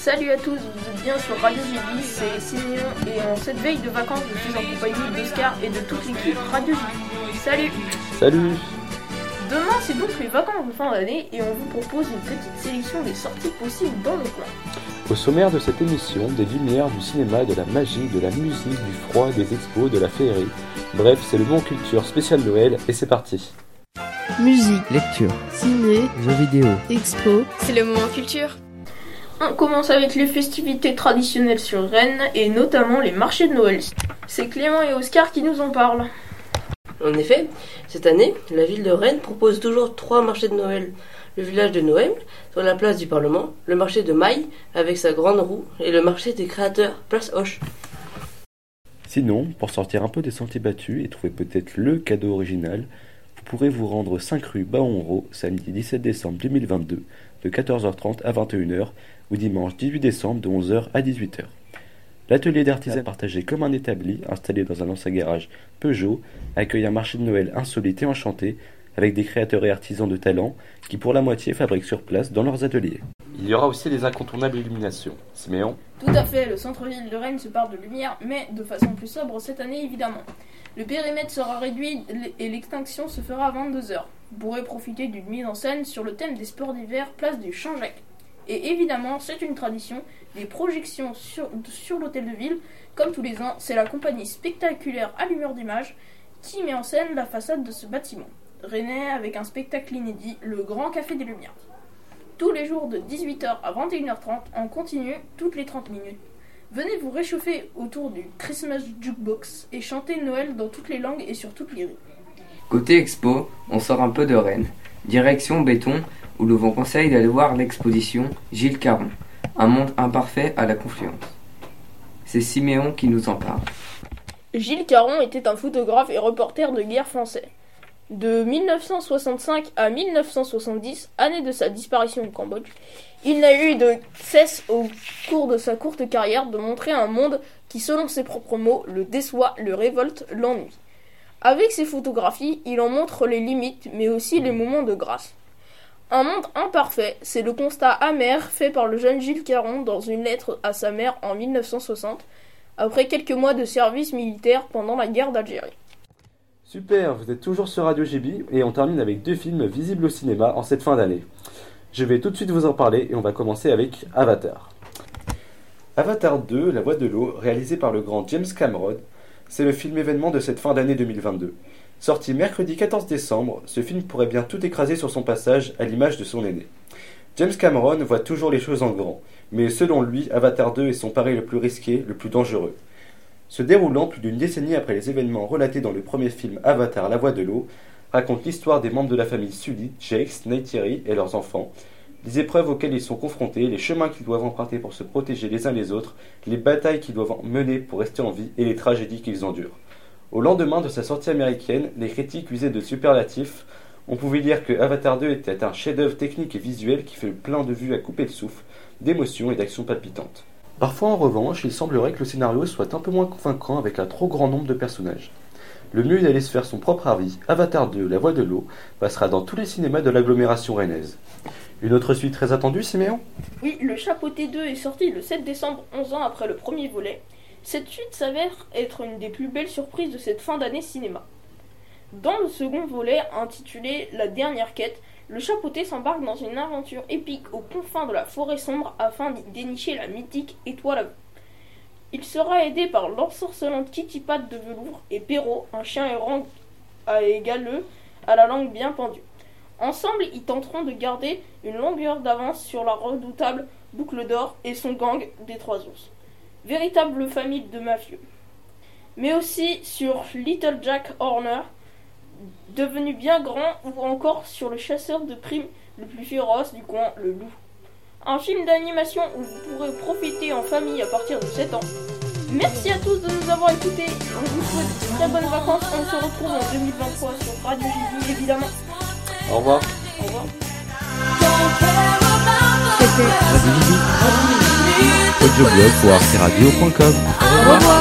Salut à tous, vous êtes bien sur Radio JB, c'est Simeon et en cette veille de vacances, je suis en compagnie d'Oscar et de toute l'équipe Radio JB. Salut Salut Demain, c'est donc les vacances de fin d'année et on vous propose une petite sélection des sorties possibles dans le coin. Au sommaire de cette émission, des lumières, du cinéma, de la magie, de la musique, du froid, des expos, de la féerie. Bref, c'est le bon culture spécial Noël et c'est parti. Musique, lecture, ciné, jeux vidéo, expo. C'est le moment culture. On commence avec les festivités traditionnelles sur Rennes et notamment les marchés de Noël. C'est Clément et Oscar qui nous en parlent. En effet, cette année, la ville de Rennes propose toujours trois marchés de Noël. Le village de Noël, sur la place du Parlement, le marché de Maille, avec sa grande roue, et le marché des créateurs, place Hoche. Sinon, pour sortir un peu des sentiers battus et trouver peut-être le cadeau original, vous pourrez vous rendre 5 rue Baonro, samedi 17 décembre 2022, de 14h30 à 21h, ou dimanche 18 décembre de 11h à 18h. L'atelier d'artisanat partagé comme un établi, installé dans un ancien garage Peugeot, accueille un marché de Noël insolite et enchanté, avec des créateurs et artisans de talent qui pour la moitié fabriquent sur place dans leurs ateliers. Il y aura aussi les incontournables illuminations. Siméon? Tout à fait, le centre-ville de Rennes se parle de lumière, mais de façon plus sobre cette année évidemment. Le périmètre sera réduit et l'extinction se fera à 22h. Vous pourrez profiter d'une mise en scène sur le thème des sports d'hiver, place du Champ-Jacques. Et évidemment, c'est une tradition, des projections sur, sur l'hôtel de ville. Comme tous les ans, c'est la compagnie spectaculaire Allumeur d'Images qui met en scène la façade de ce bâtiment. Rennais avec un spectacle inédit, le Grand Café des Lumières. Tous les jours de 18h à 21h30 en continu toutes les 30 minutes. Venez vous réchauffer autour du Christmas Jukebox et chanter Noël dans toutes les langues et sur toutes les rues. Côté expo, on sort un peu de Rennes. Direction Béton, où nous vous conseille d'aller voir l'exposition Gilles Caron, un monde imparfait à la confluence. C'est Siméon qui nous en parle. Gilles Caron était un photographe et reporter de guerre français. De 1965 à 1970, année de sa disparition au Cambodge, il n'a eu de cesse au cours de sa courte carrière de montrer un monde qui, selon ses propres mots, le déçoit, le révolte, l'ennuie. Avec ses photographies, il en montre les limites, mais aussi les moments de grâce. Un monde imparfait, c'est le constat amer fait par le jeune Gilles Caron dans une lettre à sa mère en 1960, après quelques mois de service militaire pendant la guerre d'Algérie. Super, vous êtes toujours sur Radio GB et on termine avec deux films visibles au cinéma en cette fin d'année. Je vais tout de suite vous en parler et on va commencer avec Avatar. Avatar 2, La Voix de l'eau, réalisé par le grand James Cameron, c'est le film événement de cette fin d'année 2022. Sorti mercredi 14 décembre, ce film pourrait bien tout écraser sur son passage à l'image de son aîné. James Cameron voit toujours les choses en grand, mais selon lui, Avatar 2 est son pari le plus risqué, le plus dangereux. Se déroulant plus d'une décennie après les événements relatés dans le premier film Avatar La Voix de l'eau, raconte l'histoire des membres de la famille Sully, Jake, Neytiri et leurs enfants, les épreuves auxquelles ils sont confrontés, les chemins qu'ils doivent emprunter pour se protéger les uns les autres, les batailles qu'ils doivent mener pour rester en vie et les tragédies qu'ils endurent. Au lendemain de sa sortie américaine, les critiques usaient de superlatifs. On pouvait lire que Avatar 2 était un chef-d'œuvre technique et visuel qui fait plein de vues à couper le souffle, d'émotions et d'actions palpitantes. Parfois, en revanche, il semblerait que le scénario soit un peu moins convaincant avec un trop grand nombre de personnages. Le mieux est d'aller se faire son propre avis. Avatar 2, La Voix de l'eau, passera dans tous les cinémas de l'agglomération rennaise. Une autre suite très attendue, Siméon? Oui, Le Chapeauté 2 est sorti le 7 décembre, 11 ans après le premier volet. Cette suite s'avère être une des plus belles surprises de cette fin d'année cinéma. Dans le second volet, intitulé La dernière quête, le chapeauté s'embarque dans une aventure épique aux confins de la forêt sombre afin d'y dénicher la mythique étoile à Il sera aidé par l'ensorcelante Kitty Pat de velours et Perrault, un chien errant à égaleux à la langue bien pendue. Ensemble, ils tenteront de garder une longueur d'avance sur la redoutable Boucle d'Or et son gang des Trois Ours, véritable famille de mafieux. Mais aussi sur Little Jack Horner, devenu bien grand, ou encore sur le chasseur de primes le plus féroce du coin, le loup. Un film d'animation où vous pourrez profiter en famille à partir de 7 ans. Merci à tous de nous avoir écoutés. On vous souhaite de très bonnes vacances. On se retrouve en 2023 sur Radio JV évidemment. Au revoir. Au revoir. C'était Radio. Audioblog pour arteradio.com. Au revoir.